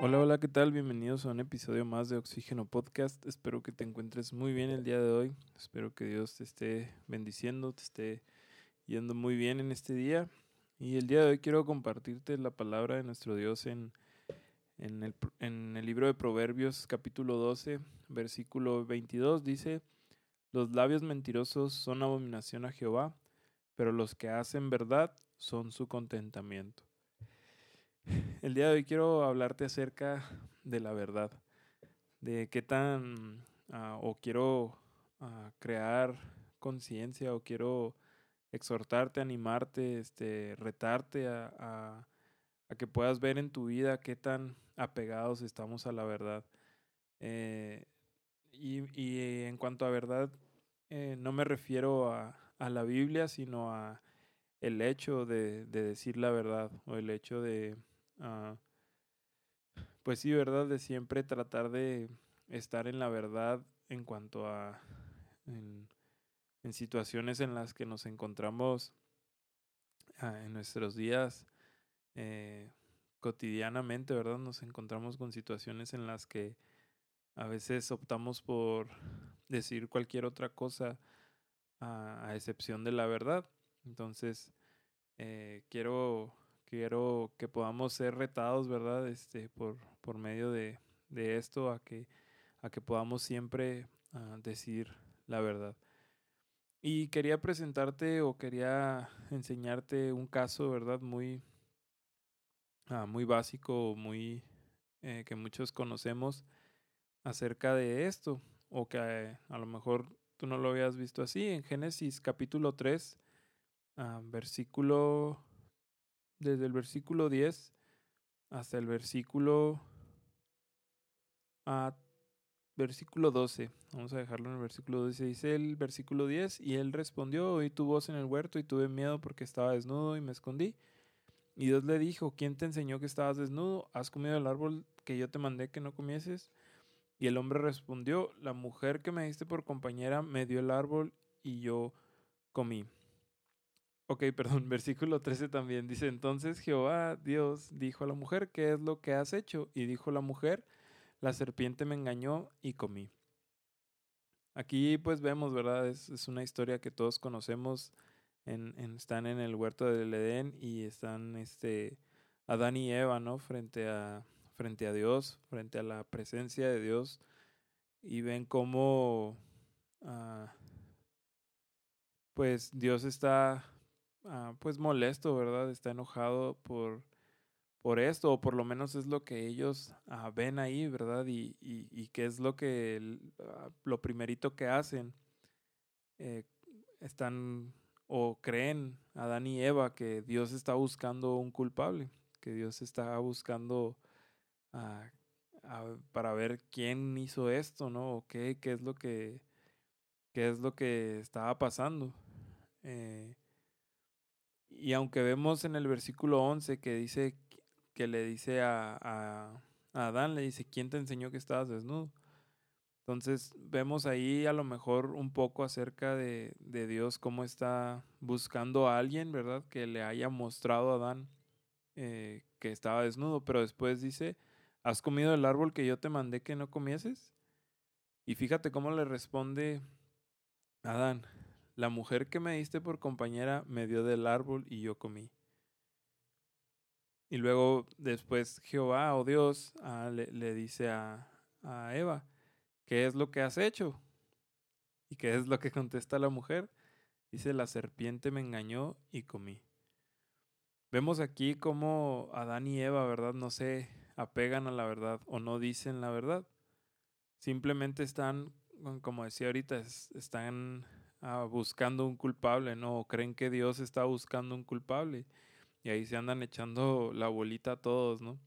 Hola, hola, ¿qué tal? Bienvenidos a un episodio más de Oxígeno Podcast. Espero que te encuentres muy bien el día de hoy. Espero que Dios te esté bendiciendo, te esté yendo muy bien en este día. Y el día de hoy quiero compartirte la palabra de nuestro Dios en, en, el, en el libro de Proverbios capítulo 12, versículo 22. Dice, los labios mentirosos son abominación a Jehová, pero los que hacen verdad son su contentamiento. El día de hoy quiero hablarte acerca de la verdad, de qué tan, uh, o quiero uh, crear conciencia, o quiero exhortarte, animarte, este, retarte a, que puedas ver en tu vida qué tan apegados estamos a la verdad. Eh, y, en cuanto a verdad, eh, no me refiero a, la Biblia, sino a el hecho de decir la verdad o el hecho de Pues sí, ¿verdad? De siempre tratar de estar en la verdad en cuanto a en, situaciones en las que nos encontramos uh, en nuestros días eh, cotidianamente, ¿verdad? Nos encontramos con situaciones en las que a veces optamos por decir cualquier otra cosa a, a excepción de la verdad. Entonces, eh, quiero quiero que podamos ser retados, ¿verdad? Este, por, por medio de, de esto, a que, a que podamos siempre uh, decir la verdad. Y quería presentarte o quería enseñarte un caso, ¿verdad? Muy, uh, muy básico, muy eh, que muchos conocemos acerca de esto, o que eh, a lo mejor tú no lo habías visto así. En Génesis capítulo 3, uh, ah, versículo desde el versículo 10 hasta el versículo a versículo 12. Vamos a dejarlo en el versículo 12. Dice el versículo 10, y él respondió, oí tu voz en el huerto y tuve miedo porque estaba desnudo y me escondí. Y Dios le dijo, ¿quién te enseñó que estabas desnudo? ¿Has comido el árbol que yo te mandé que no comieses? Y el hombre respondió, la mujer que me diste por compañera me dio el árbol y yo comí. Ok, perdón, versículo 13 también dice, entonces Jehová Dios dijo a la mujer, ¿qué es lo que has hecho? Y dijo la mujer, la serpiente me engañó y comí. Aquí pues vemos, ¿verdad? Es, una historia que todos conocemos, en, están en el huerto del Edén y están este, Adán y Eva, ¿no? Frente a, frente a Dios, frente a la presencia de Dios y ven cómo... Uh, pues Dios está uh, pues molesto, ¿verdad? Está enojado por, por esto, o por lo menos es lo que ellos uh, ven ahí, ¿verdad? Y, y, y qué es lo que, uh, lo primerito que hacen, eh, están o creen Adán y Eva que Dios está buscando un culpable, que Dios está buscando para ver quién hizo esto, ¿no? O qué, qué es lo que, qué es lo que estaba pasando. Eh, y aunque vemos en el versículo 11 que dice que le dice a, a, Adán, le dice, ¿quién te enseñó que estabas desnudo? Entonces vemos ahí a lo mejor un poco acerca de, de, Dios, cómo está buscando a alguien, ¿verdad? Que le haya mostrado a Adán eh, que estaba desnudo, pero después dice, ¿has comido el árbol que yo te mandé que no comieses? Y fíjate cómo le responde Adán, la mujer que me diste por compañera me dio del árbol y yo comí. Y luego después Jehová o oh Dios ah, le, dice a, a Eva, ¿qué es lo que has hecho? ¿Y qué es lo que contesta la mujer? Dice, la serpiente me engañó y comí. Vemos aquí cómo Adán y Eva, ¿verdad? No se apegan a la verdad o no dicen la verdad. Simplemente están, como decía ahorita, están ah, buscando un culpable, ¿no? Creen que Dios está buscando un culpable. Y ahí se andan echando la bolita a todos, ¿no?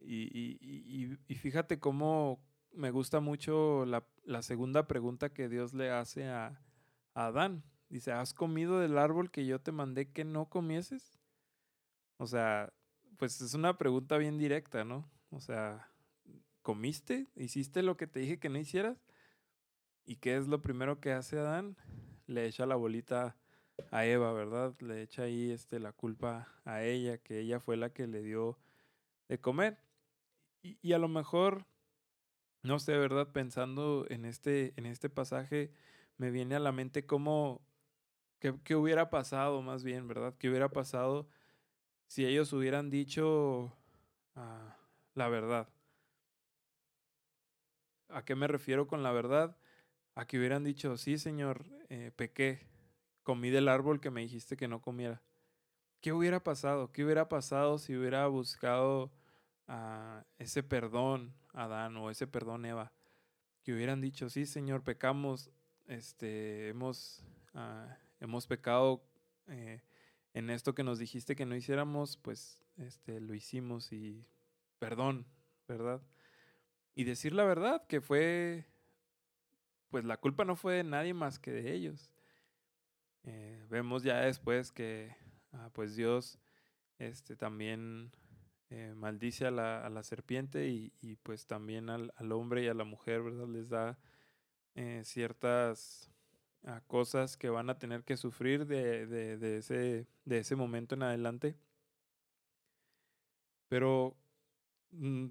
Y, fíjate cómo me gusta mucho la, la, segunda pregunta que Dios le hace a, a Adán. Dice, ¿has comido del árbol que yo te mandé que no comieses? O sea, pues es una pregunta bien directa, ¿no? O sea, ¿comiste? ¿Hiciste lo que te dije que no hicieras? ¿Y qué es lo primero que hace Adán? Le echa la bolita a Eva, ¿verdad? Le echa ahí este, la culpa a ella, que ella fue la que le dio de comer. y, a lo mejor, no sé, ¿verdad? Pensando en este, en este pasaje, me viene a la mente cómo, qué, hubiera pasado más bien, ¿verdad? ¿Qué hubiera pasado si ellos hubieran dicho ah, la verdad? ¿A qué me refiero con la verdad? A que hubieran dicho, sí, Señor, eh, pequé, comí del árbol que me dijiste que no comiera. ¿Qué hubiera pasado? ¿Qué hubiera pasado si hubiera buscado a ese perdón Adán o ese perdón Eva? Que hubieran dicho, sí, Señor, pecamos, este, hemos, ah, hemos pecado eh, en esto que nos dijiste que no hiciéramos, pues este, lo hicimos y perdón, ¿verdad? y decir la verdad, que fue, pues la culpa no fue de nadie más que de ellos. Eh, vemos ya después que, ah, pues Dios, este, también eh, maldice a la, a la serpiente y, y, pues también al, al, hombre y a la mujer, ¿verdad? Les da eh, ciertas ah, cosas que van a tener que sufrir de, de, de, ese, de ese momento en adelante. Pero mm,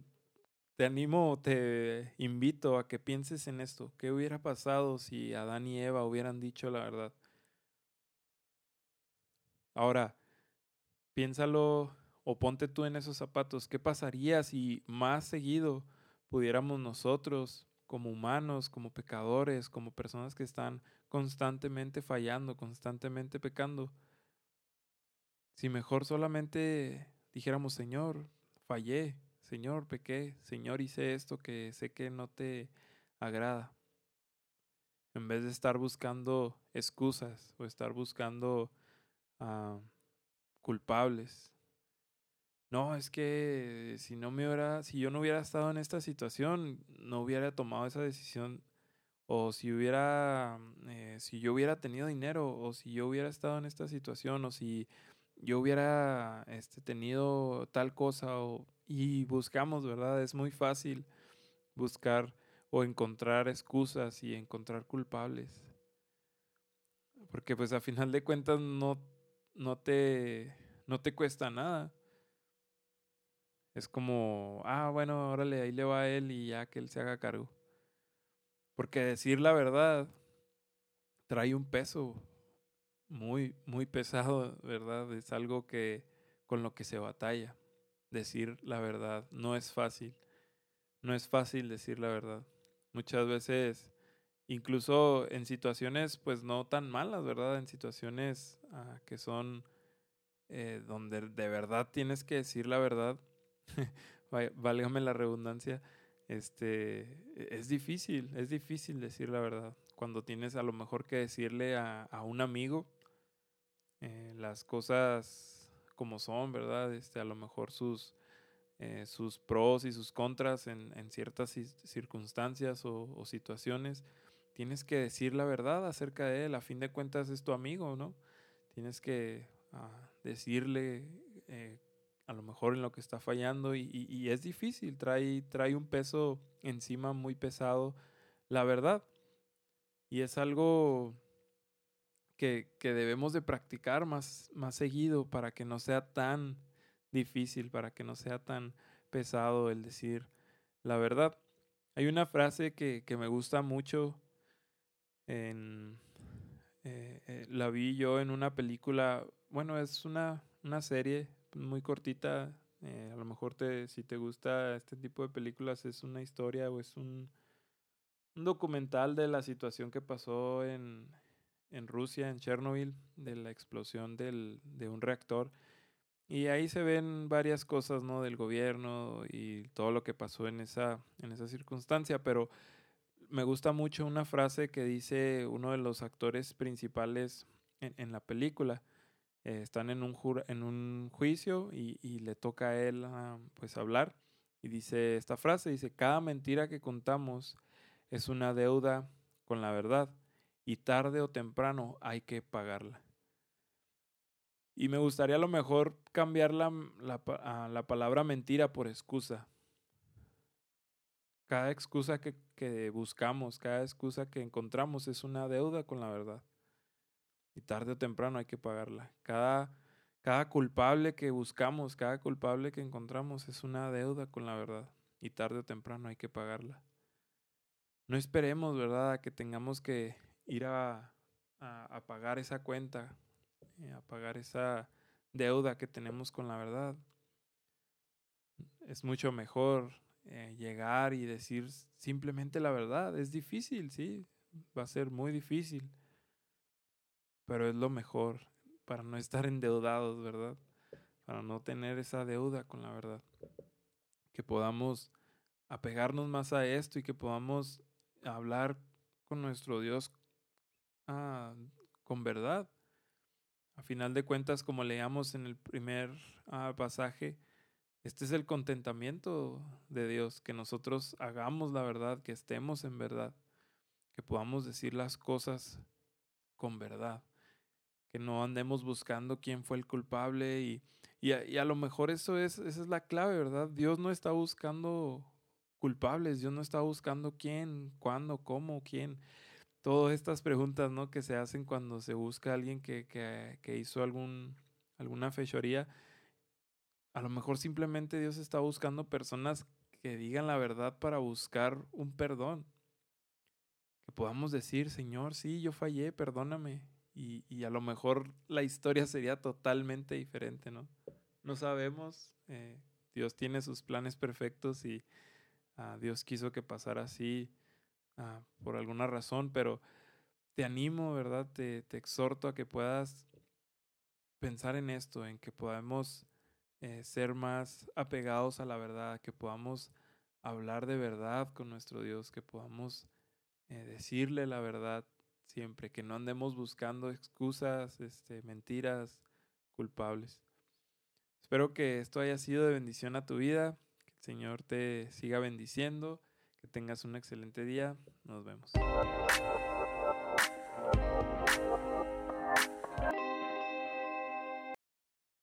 te animo, te invito a que pienses en esto. ¿Qué hubiera pasado si Adán y Eva hubieran dicho la verdad? Ahora, piénsalo o ponte tú en esos zapatos. ¿Qué pasaría si más seguido pudiéramos nosotros, como humanos, como pecadores, como personas que están constantemente fallando, constantemente pecando, si mejor solamente dijéramos, Señor, fallé, Señor, pequé, Señor, hice esto que sé que no te agrada. En vez de estar buscando excusas o estar buscando ah, culpables. No, es que si no me hubiera, si yo no hubiera estado en esta situación, no hubiera tomado esa decisión. O si hubiera, eh, si yo hubiera tenido dinero, o si yo hubiera estado en esta situación, o si yo hubiera este, tenido tal cosa, y buscamos, ¿verdad? Es muy fácil buscar o encontrar excusas y encontrar culpables. Porque pues a final de cuentas no, no, te, no te cuesta nada. Es como, ah, bueno, órale, ahí le va a él y ya que él se haga cargo. Porque decir la verdad trae un peso muy, muy pesado, ¿verdad? Es algo que con lo que se batalla decir la verdad. No es fácil. No es fácil decir la verdad. Muchas veces, incluso en situaciones pues no tan malas, ¿verdad? En situaciones ah, que son eh, donde de verdad tienes que decir la verdad. Válgame la redundancia. Este, e-, es difícil, es difícil decir la verdad. Cuando tienes a lo mejor que decirle a, a un amigo eh, las cosas como son, ¿verdad? Este, a lo mejor sus, eh, sus pros y sus contras en, en ciertas circunstancias o, situaciones. Tienes que decir la verdad acerca de él. A fin de cuentas es tu amigo, ¿no? Tienes que ah, decirle eh, a lo mejor en lo que está fallando y, y, es difícil, trae, trae un peso encima muy pesado, la verdad. Y es algo que, debemos de practicar más, más seguido para que no sea tan difícil, para que no sea tan pesado el decir la verdad. Hay una frase que, me gusta mucho, en, eh, eh, la vi yo en una película, bueno, es una, una serie muy cortita, eh, a lo mejor te, si te gusta este tipo de películas es una historia o es un, un documental de la situación que pasó en, en Rusia, en Chernobyl, de la explosión del, de un reactor. Y ahí se ven varias cosas, ¿no? Del gobierno y todo lo que pasó en esa, en esa circunstancia, pero me gusta mucho una frase que dice uno de los actores principales en, en la película. Eh, están en un, en un juicio y, y, le toca a él ah, pues hablar y dice esta frase, dice, cada mentira que contamos es una deuda con la verdad y tarde o temprano hay que pagarla. Y me gustaría a lo mejor cambiar la, la, la palabra mentira por excusa. Cada excusa que, que, buscamos, cada excusa que encontramos es una deuda con la verdad. Y tarde o temprano hay que pagarla. Cada, cada culpable que buscamos, cada culpable que encontramos es una deuda con la verdad. y tarde o temprano hay que pagarla. No esperemos, ¿verdad?, a que tengamos que ir a, a, pagar esa cuenta, eh, a pagar esa deuda que tenemos con la verdad. Es mucho mejor eh, llegar y decir simplemente la verdad. Es difícil, sí, va a ser muy difícil, pero es lo mejor para no estar endeudados, ¿verdad? Para no tener esa deuda con la verdad. Que podamos apegarnos más a esto y que podamos hablar con nuestro Dios ah, con verdad. A final de cuentas, como leíamos en el primer ah, pasaje, este es el contentamiento de Dios, que nosotros hagamos la verdad, que estemos en verdad, que podamos decir las cosas con verdad, que no andemos buscando quién fue el culpable y, y, a, lo mejor eso es, esa es la clave, ¿verdad? Dios no está buscando culpables, Dios no está buscando quién, cuándo, cómo, quién. Todas estas preguntas, ¿no? Que se hacen cuando se busca a alguien que, que, que hizo algún, alguna fechoría a lo mejor simplemente Dios está buscando personas que digan la verdad para buscar un perdón. Que podamos decir, Señor, sí, yo fallé, perdóname. Y, y a lo mejor la historia sería totalmente diferente, ¿no? No sabemos. Eh, Dios tiene sus planes perfectos y uh, Dios quiso que pasara así uh, por alguna razón, pero te animo, ¿verdad? Te, te exhorto a que puedas pensar en esto, en que podamos eh, ser más apegados a la verdad, que podamos hablar de verdad con nuestro Dios, que podamos eh, decirle la verdad siempre, que no andemos buscando excusas, este, mentiras, culpables. Espero que esto haya sido de bendición a tu vida, que el Señor te siga bendiciendo, que tengas un excelente día, nos vemos.